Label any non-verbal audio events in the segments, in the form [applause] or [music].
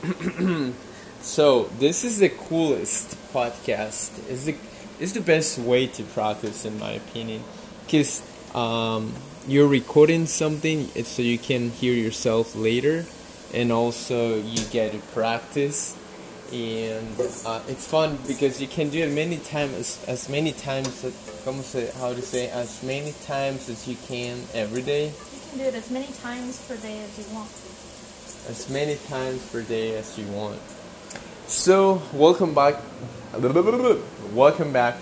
[clears throat] so this is the coolest podcast. Is the is the best way to practice, in my opinion, because um, you're recording something so you can hear yourself later, and also you get to practice, and uh, it's fun because you can do it many times as, as many times. Como say, how to say as many times as you can every day. You can do it as many times per day as you want. As many times per day as you want. So welcome back. Welcome back,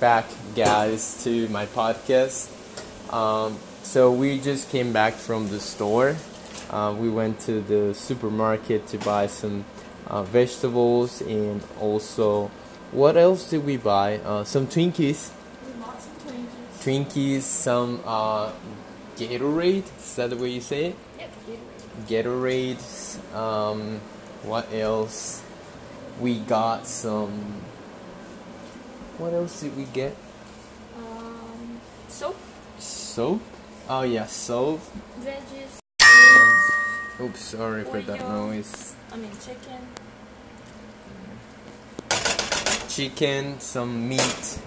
back, guys, to my podcast. Um, so we just came back from the store. Uh, we went to the supermarket to buy some uh, vegetables and also what else did we buy? Uh, some Twinkies. We bought some Twinkies. Twinkies, some uh, Gatorade. Is that the way you say it? Yep, Gatorade. Gatorade. Um, what else? We got some. What else did we get? Um, soap, Soap. Oh yeah, soap. veggies, Oops, sorry for that noise. I mean chicken. Chicken, some meat.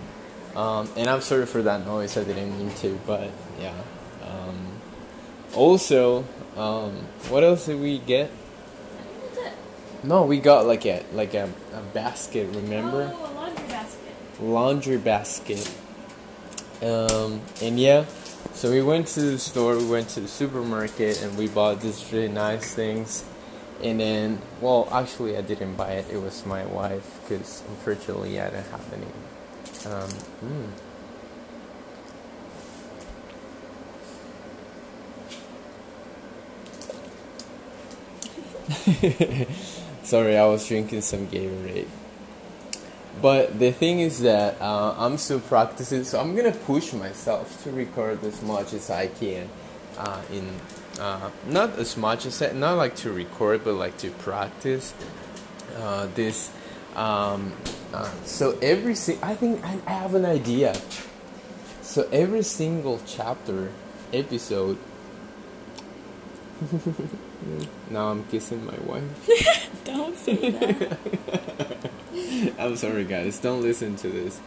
Um, and I'm sorry for that noise. I didn't mean to, but yeah. Um, also, um, what else did we get? No, we got like a like a, a basket. Remember? Oh, a laundry basket. laundry basket. Um, and yeah, so we went to the store, we went to the supermarket, and we bought these really nice things. And then, well, actually, I didn't buy it. It was my wife because unfortunately, I didn't have any. Um, mm. [laughs] Sorry, I was drinking some Gatorade. But the thing is that uh, I'm still practicing, so I'm gonna push myself to record as much as I can. Uh, in uh, not as much as I, not like to record, but like to practice uh, this. Um, uh, so every si- I think I, I have an idea. So every single chapter, episode. [laughs] now I'm kissing my wife. [laughs] Don't say that. [laughs] I'm sorry, guys. Don't listen to this.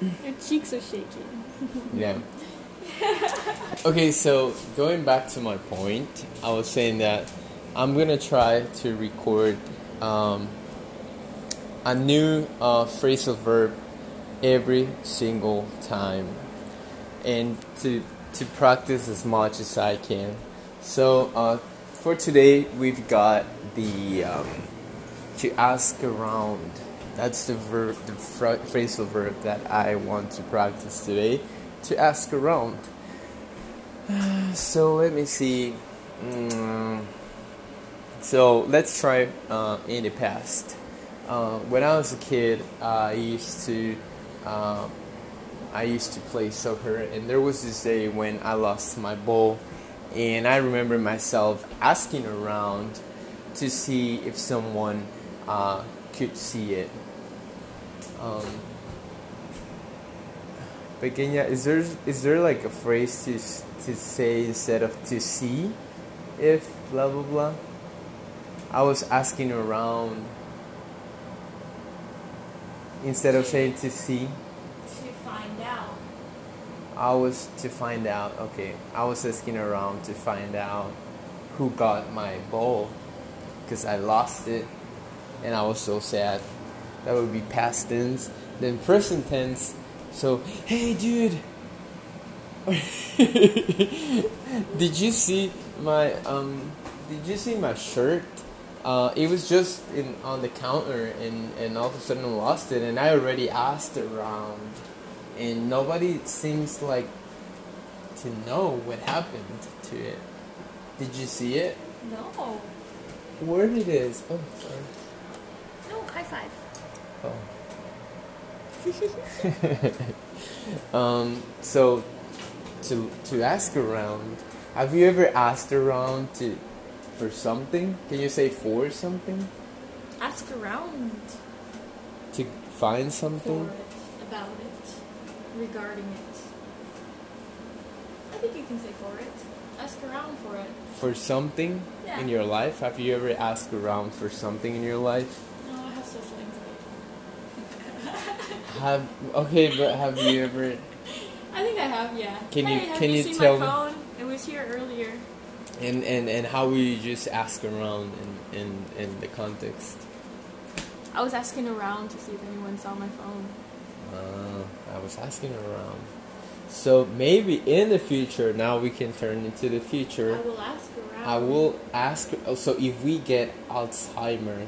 Your cheeks are shaking. Yeah. Okay, so going back to my point, I was saying that I'm gonna try to record um, a new uh, phrasal verb every single time, and to to practice as much as I can. So uh, for today, we've got the um, to ask around. That's the verb, the phra- phrasal verb that I want to practice today. To ask around. [sighs] So let me see. Mm, so let's try uh, in the past. Uh, when I was a kid, I used to uh, I used to play soccer, and there was this day when I lost my ball, and I remember myself asking around to see if someone uh, could see it. Um, pequeña, is there is there like a phrase to to say instead of to see, if blah blah blah? I was asking around instead of saying to see. To find out. I was to find out. Okay, I was asking around to find out who got my ball because I lost it, and I was so sad. That would be past tense. Then present tense. So hey, dude. [laughs] did you see my um? Did you see my shirt? Uh, it was just in on the counter, and and all of a sudden lost it, and I already asked around and nobody seems like to know what happened to it. Did you see it? No. Where it is? Oh, sorry. No, high five. Oh. [laughs] um. So, to to ask around, have you ever asked around to for something? Can you say for something? Ask around To find something? for it. about it, regarding it. I think you can say for it. Ask around for it. For something Yeah. in your life? Have you ever asked around for something in your life? No, I have social anxiety. [laughs] Have okay, but have you ever? [laughs] I think I have, yeah. Can you- hey, have can you, you seen tell me- my phone? It was here earlier. And and and how we just ask around in in in the context? I was asking around to see if anyone saw my phone. Uh, I was asking around. So maybe in the future, now we can turn into the future. I will ask around. I will ask. oh, So if we get Alzheimer,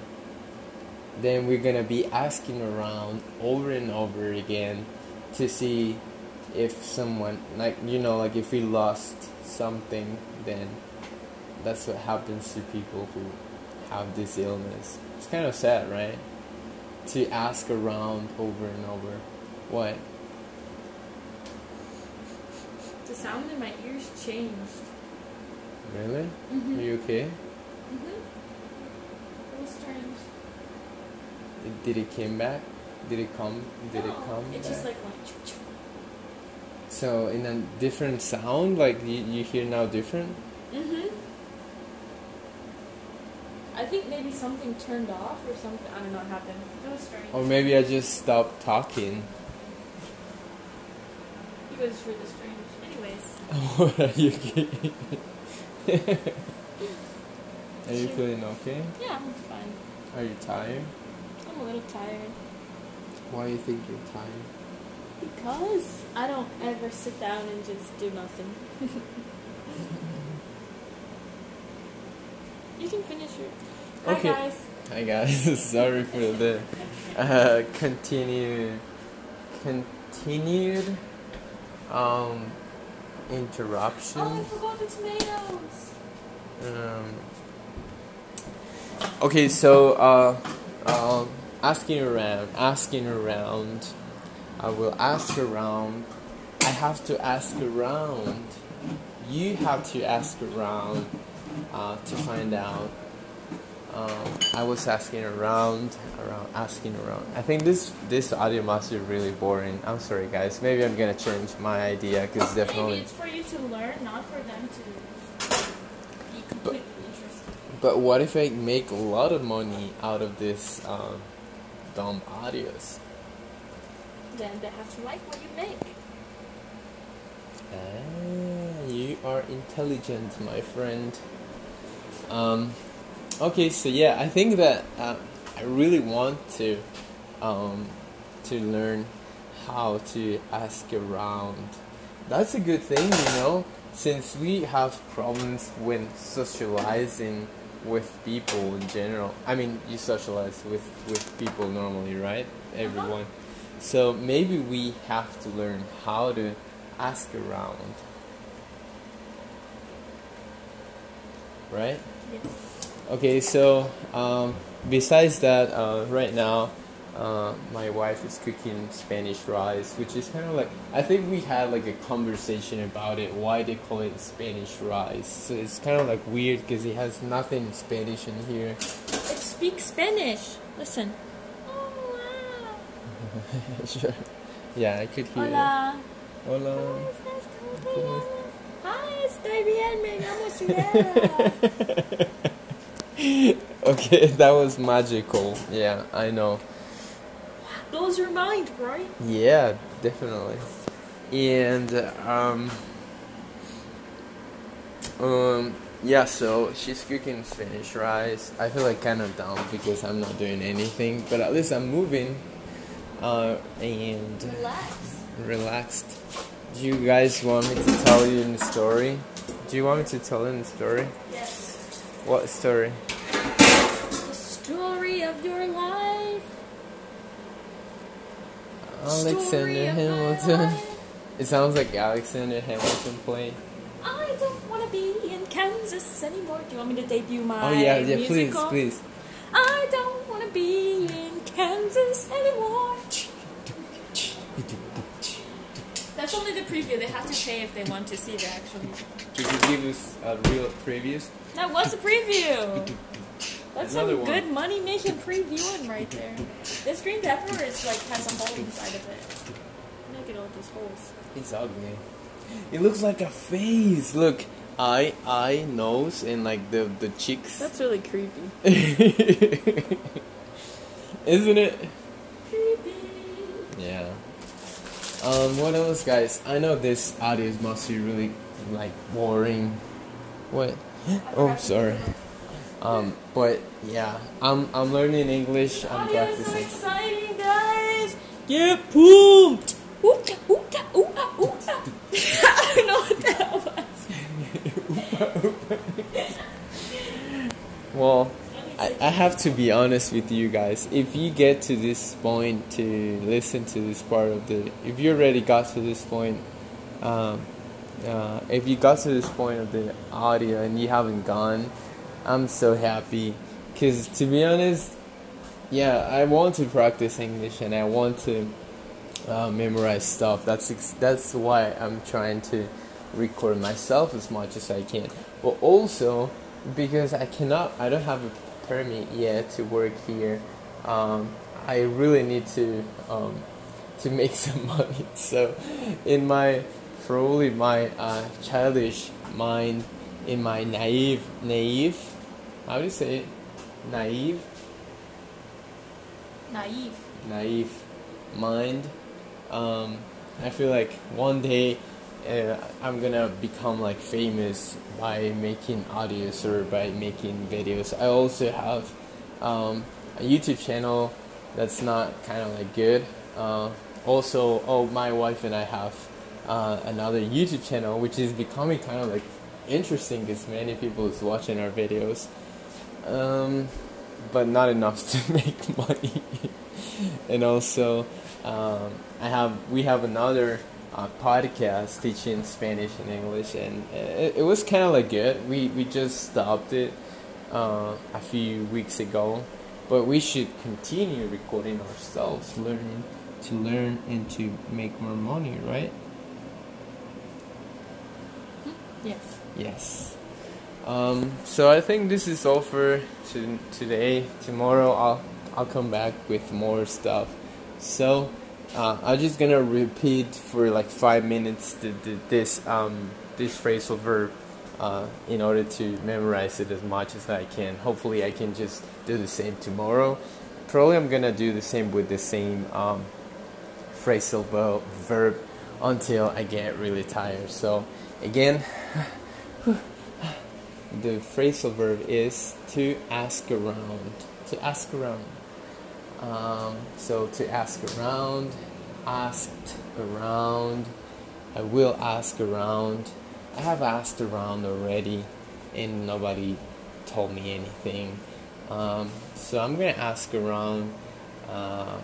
then we're gonna be asking around over and over again to see if someone, like you know, like if we lost something, then that's what happens to people who have this illness. It's kind of sad, right? To ask around over and over. What? The sound in my ears changed. Really? Mm-hmm. Are you okay? Mm-hmm. It was strange. It- Did it came back? Did it come? Did no, it come? It back? just like went. So in a different sound, like you, you hear now different. Mm-hmm. I think maybe something turned off or something. I don't know what happened. It was strange. Or maybe I just stopped talking. It was really strange. Anyways, what [laughs] are you getting? [laughs] Are you feeling okay? yeah, I'm fine. Are you tired? I'm a little tired Why do you think you're tired? because I don't ever sit down and just do nothing. [laughs] you can finish your. Okay. Hi guys. Hi guys, [laughs] sorry for the uh, continued continued um interruption. Oh, I forgot the tomatoes. Um, okay, so uh, uh, asking around, asking around. I will ask around. I have to ask around. You have to ask around uh, to find out. Um, I was asking around, around, asking around. I think this this audio must be really boring. I'm sorry, guys. Maybe I'm gonna change my idea because Maybe definitely. it's for you to learn, not for them to be completely interested. But what if I make a lot of money out of this um, dumb audios? Then they have to like what you make. Ah, you are intelligent, my friend. Um, okay, so yeah, I think that uh, I really want to um, to learn how to ask around. That's a good thing, you know, since we have problems when socializing with people in general. I mean, you socialize with with people normally, right? Everyone. So maybe we have to learn how to ask around. Right? Yes. Okay, so um, besides that, uh, right now, uh, my wife is cooking Spanish rice, which is kind of like I think we had like a conversation about it. Why they call it Spanish rice? So it's kind of like weird because it has nothing Spanish in here. It speaks Spanish. Listen. Oh, [laughs] sure. Yeah, I could hear. Hola. It. Hola. ¿Cómo estás? Hi, estoy bien, me llamo [laughs] Sierra. Okay, [laughs] that was magical. Yeah, I know. Blows your mind, right? Yeah, definitely. And um um yeah, so she's cooking Spanish rice. I feel like kind of dumb because I'm not doing anything, but at least I'm moving uh and Relax. relaxed. Do you guys want me to tell you a story? Do you want me to tell you a story? Yes. What story? Of your life. Alexander Hamilton. It sounds like Alexander Hamilton playing. I don't want to be in Kansas anymore. Do you want me to debut my Oh yeah, yeah, please, musical? please. I don't want to be in Kansas anymore. That's only the preview. They have to pay if they want to see the actual music. Could you give us a real preview? That was a preview. That's Another some one. good money making previewing right there. This green pepper is like has a hole inside of it. Look at all these holes. It's ugly. It looks like a face. Look, eye, eye, nose, and like the the cheeks. That's really creepy. [laughs] Isn't it? Creepy. Yeah. Um, what else, guys? I know this audio must be really like boring. What? [gasps] Oh, sorry. Um, but yeah, I'm I'm learning English. I'm Audio is so practicing. exciting, guys. Get pumped. Oota, oota, oota, oota. [laughs] I don't know what that was. [laughs] Well, I, I have to be honest with you guys. If you get to this point to listen to this part of the, if you already got to this point, um, uh, if you got to this point of the audio and you haven't gone, I'm so happy. Cause to be honest, yeah, I want to practice English and I want to uh, memorize stuff. That's ex- that's why I'm trying to record myself as much as I can. But also because I cannot, I don't have a permit yet to work here. Um, I really need to um, to [laughs] make some money. So, in my probably my uh, childish mind, in my naive naive, how do you say it? Naive Naive. naive mind. Um, I feel like one day uh, I'm gonna become like famous by making audios or by making videos. I also have um, a YouTube channel that's not kind of like good. Uh, also, oh, my wife and I have uh, another YouTube channel which is becoming kind of like interesting because many people is watching our videos. Um, but not enough [laughs] to make money. [laughs] and also, um, I have we have another uh, podcast teaching Spanish and English, and it, it was kind of like good. We we just stopped it uh, a few weeks ago, but we should continue recording ourselves, learning to learn and to make more money, right? Yes. Yes. Um, so I think this is all for to, today. Tomorrow I'll I'll come back with more stuff. So uh, I'm just gonna repeat for like five minutes the, the, this um, this phrasal verb uh, in order to memorize it as much as I can. Hopefully I can just do the same tomorrow. Probably I'm gonna do the same with the same um, phrasal verb until I get really tired. So again. [laughs] [sighs] the phrasal verb is to ask around. To ask around. Um, so to ask around, asked around. I will ask around. I have asked around already, and nobody told me anything. Um, so I'm gonna ask around uh,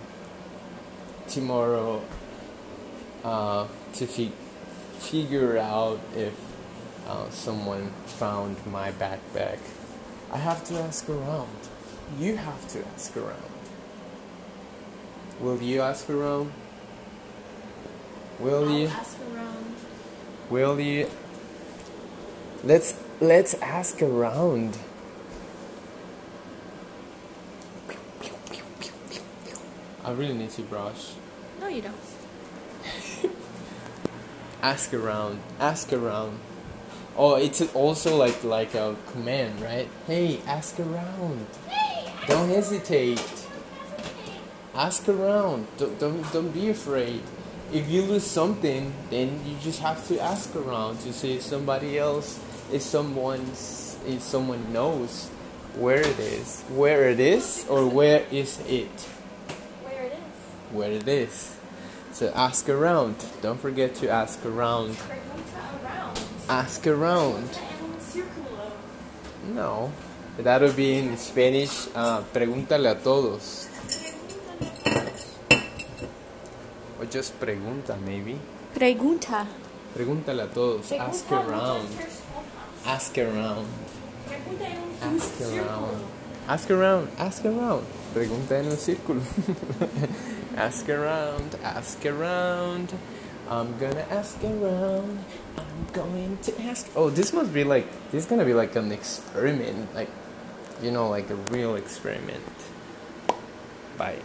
tomorrow uh, to fi- figure out if uh, someone found my backpack. I have to ask around. You have to ask around. Will you ask around? Will I'll you? ask around. Will you? Let's let's ask around. I really need to brush. No, you don't. [laughs] Ask around. Ask around. Oh, it's also like like a command, right? Hey, ask around. Hey, Don't hesitate. Ask around. Don't, don't don't be afraid. If you lose something, then you just have to ask around to see if somebody else, if someone's, if someone knows where it is, where it is, or where is it, Where it is. where it is. So ask around. Don't forget to ask around. Ask around. No, that would be in Spanish. Uh, pregúntale a todos. Or just pregunta, maybe. Pregunta. Pregúntale a todos. Ask around. Ask around. Ask around. Ask around. Ask around. Pregunta en un círculo. [laughs] ask around. Ask around. I'm gonna ask around. I'm going to ask. Oh, this must be like. This is gonna be like an experiment. Like, you know, like a real experiment. Bye.